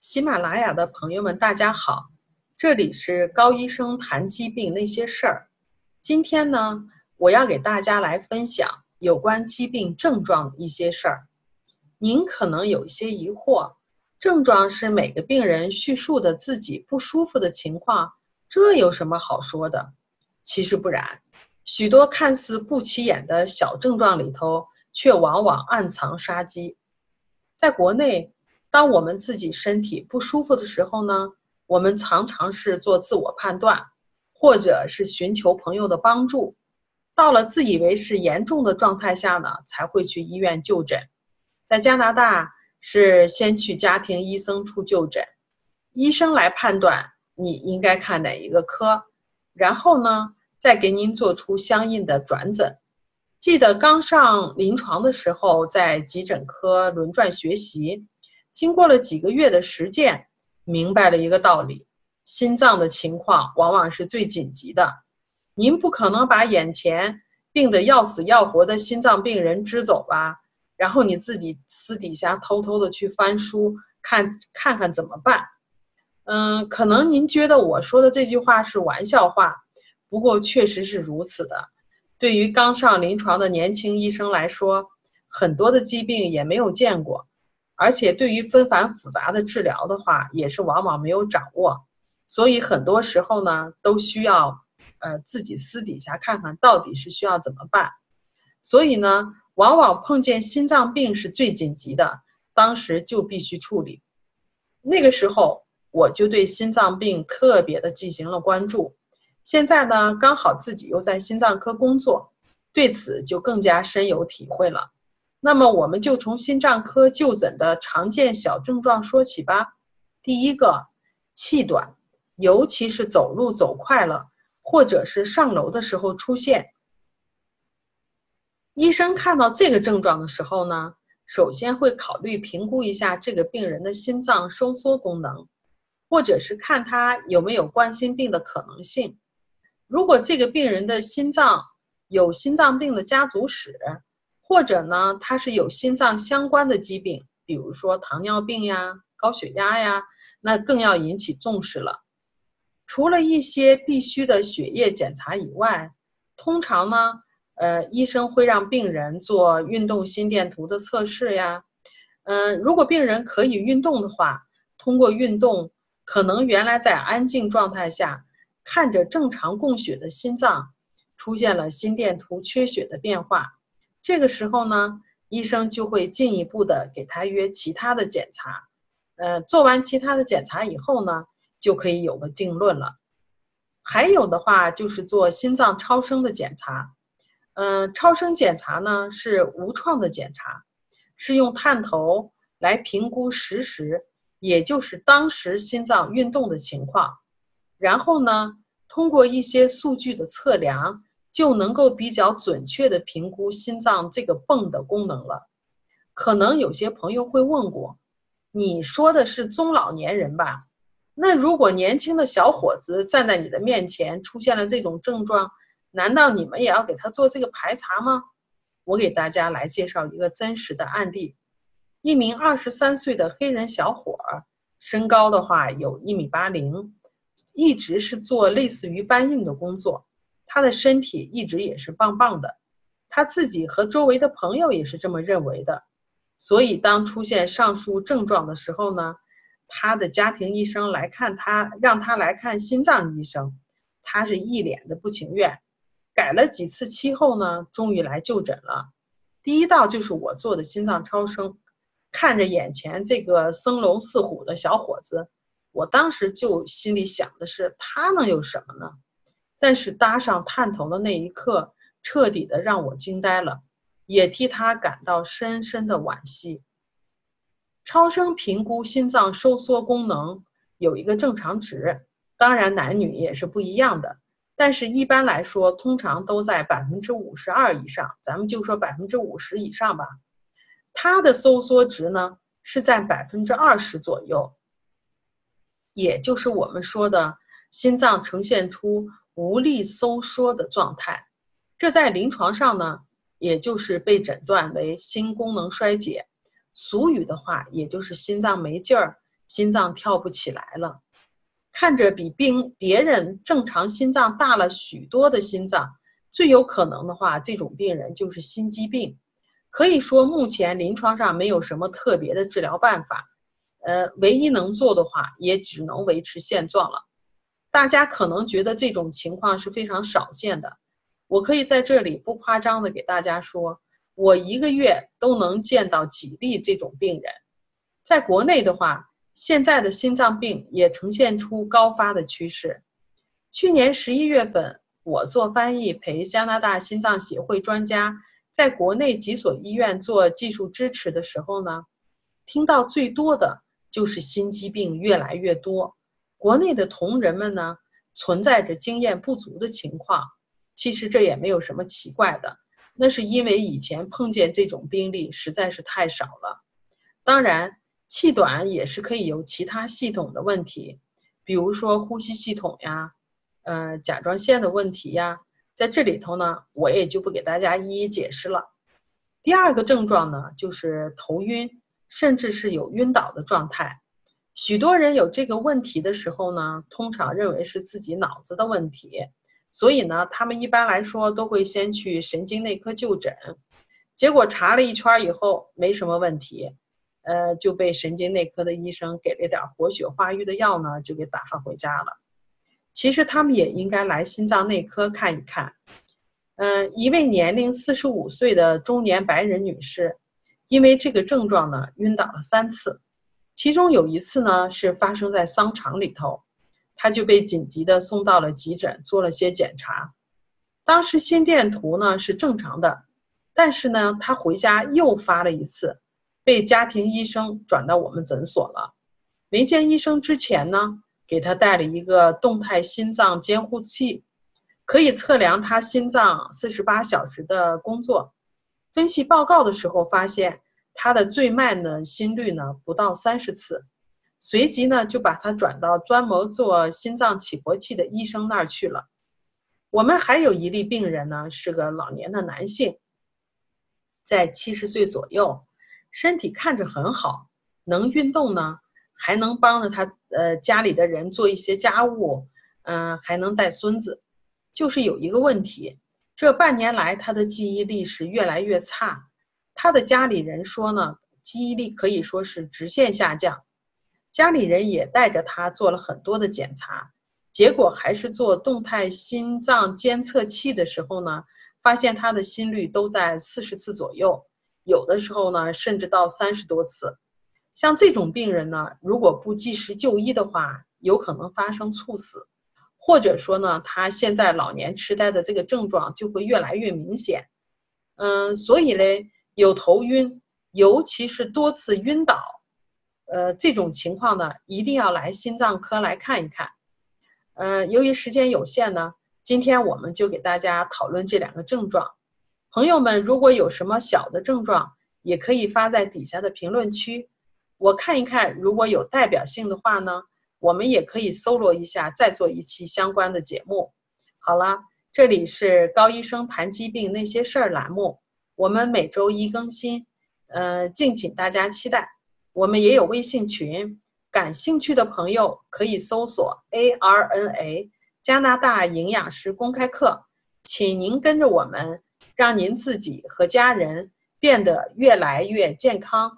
喜马拉雅的朋友们，大家好，这里是高医生谈疾病那些事儿。今天呢，我要给大家来分享有关疾病症状的一些事儿。您可能有一些疑惑，症状是每个病人叙述的自己不舒服的情况，这有什么好说的？其实不然，许多看似不起眼的小症状里头，却往往暗藏杀机。在国内。当我们自己身体不舒服的时候呢，我们常常是做自我判断，或者是寻求朋友的帮助。到了自以为是严重的状态下呢，才会去医院就诊。在加拿大是先去家庭医生处就诊，医生来判断你应该看哪一个科，然后呢再给您做出相应的转诊。记得刚上临床的时候，在急诊科轮转学习。经过了几个月的实践，明白了一个道理：心脏的情况往往是最紧急的。您不可能把眼前病得要死要活的心脏病人支走吧？然后你自己私底下偷偷的去翻书，看看看怎么办？嗯，可能您觉得我说的这句话是玩笑话，不过确实是如此的。对于刚上临床的年轻医生来说，很多的疾病也没有见过。而且对于纷繁复杂的治疗的话，也是往往没有掌握，所以很多时候呢，都需要，呃，自己私底下看看到底是需要怎么办。所以呢，往往碰见心脏病是最紧急的，当时就必须处理。那个时候我就对心脏病特别的进行了关注。现在呢，刚好自己又在心脏科工作，对此就更加深有体会了。那么我们就从心脏科就诊的常见小症状说起吧。第一个，气短，尤其是走路走快了，或者是上楼的时候出现。医生看到这个症状的时候呢，首先会考虑评估一下这个病人的心脏收缩功能，或者是看他有没有冠心病的可能性。如果这个病人的心脏有心脏病的家族史，或者呢，他是有心脏相关的疾病，比如说糖尿病呀、高血压呀，那更要引起重视了。除了一些必须的血液检查以外，通常呢，呃，医生会让病人做运动心电图的测试呀。嗯，如果病人可以运动的话，通过运动，可能原来在安静状态下看着正常供血的心脏，出现了心电图缺血的变化。这个时候呢，医生就会进一步的给他约其他的检查，呃，做完其他的检查以后呢，就可以有个定论了。还有的话就是做心脏超声的检查，嗯，超声检查呢是无创的检查，是用探头来评估实时，也就是当时心脏运动的情况，然后呢，通过一些数据的测量。就能够比较准确的评估心脏这个泵的功能了。可能有些朋友会问过，你说的是中老年人吧？那如果年轻的小伙子站在你的面前出现了这种症状，难道你们也要给他做这个排查吗？我给大家来介绍一个真实的案例：一名二十三岁的黑人小伙儿，身高的话有一米八零，一直是做类似于搬运的工作。他的身体一直也是棒棒的，他自己和周围的朋友也是这么认为的。所以，当出现上述症状的时候呢，他的家庭医生来看他，让他来看心脏医生，他是一脸的不情愿。改了几次期后呢，终于来就诊了。第一道就是我做的心脏超声，看着眼前这个生龙似虎的小伙子，我当时就心里想的是，他能有什么呢？但是搭上探头的那一刻，彻底的让我惊呆了，也替他感到深深的惋惜。超声评估心脏收缩功能有一个正常值，当然男女也是不一样的，但是一般来说，通常都在百分之五十二以上，咱们就说百分之五十以上吧。它的收缩值呢是在百分之二十左右，也就是我们说的心脏呈现出。无力收缩的状态，这在临床上呢，也就是被诊断为心功能衰竭。俗语的话，也就是心脏没劲儿，心脏跳不起来了。看着比病别人正常心脏大了许多的心脏，最有可能的话，这种病人就是心肌病。可以说，目前临床上没有什么特别的治疗办法，呃，唯一能做的话，也只能维持现状了。大家可能觉得这种情况是非常少见的，我可以在这里不夸张的给大家说，我一个月都能见到几例这种病人。在国内的话，现在的心脏病也呈现出高发的趋势。去年十一月份，我做翻译陪加拿大心脏协会专家在国内几所医院做技术支持的时候呢，听到最多的就是心肌病越来越多。国内的同仁们呢，存在着经验不足的情况。其实这也没有什么奇怪的，那是因为以前碰见这种病例实在是太少了。当然，气短也是可以有其他系统的问题，比如说呼吸系统呀，呃，甲状腺的问题呀，在这里头呢，我也就不给大家一一解释了。第二个症状呢，就是头晕，甚至是有晕倒的状态。许多人有这个问题的时候呢，通常认为是自己脑子的问题，所以呢，他们一般来说都会先去神经内科就诊，结果查了一圈以后没什么问题，呃，就被神经内科的医生给了点活血化瘀的药呢，就给打发回家了。其实他们也应该来心脏内科看一看。嗯，一位年龄四十五岁的中年白人女士，因为这个症状呢，晕倒了三次。其中有一次呢，是发生在商场里头，他就被紧急的送到了急诊，做了些检查。当时心电图呢是正常的，但是呢，他回家又发了一次，被家庭医生转到我们诊所了。没见医生之前呢，给他带了一个动态心脏监护器，可以测量他心脏四十八小时的工作。分析报告的时候发现。他的最慢的心率呢不到三十次，随即呢就把他转到专门做心脏起搏器的医生那儿去了。我们还有一例病人呢，是个老年的男性，在七十岁左右，身体看着很好，能运动呢，还能帮着他呃家里的人做一些家务，嗯，还能带孙子。就是有一个问题，这半年来他的记忆力是越来越差。他的家里人说呢，记忆力可以说是直线下降，家里人也带着他做了很多的检查，结果还是做动态心脏监测器的时候呢，发现他的心率都在四十次左右，有的时候呢甚至到三十多次。像这种病人呢，如果不及时就医的话，有可能发生猝死，或者说呢，他现在老年痴呆的这个症状就会越来越明显。嗯，所以嘞。有头晕，尤其是多次晕倒，呃，这种情况呢，一定要来心脏科来看一看。呃，由于时间有限呢，今天我们就给大家讨论这两个症状。朋友们，如果有什么小的症状，也可以发在底下的评论区，我看一看。如果有代表性的话呢，我们也可以搜罗一下，再做一期相关的节目。好了，这里是高医生谈疾病那些事儿栏目。我们每周一更新，呃，敬请大家期待。我们也有微信群，感兴趣的朋友可以搜索 ARNA 加拿大营养师公开课，请您跟着我们，让您自己和家人变得越来越健康。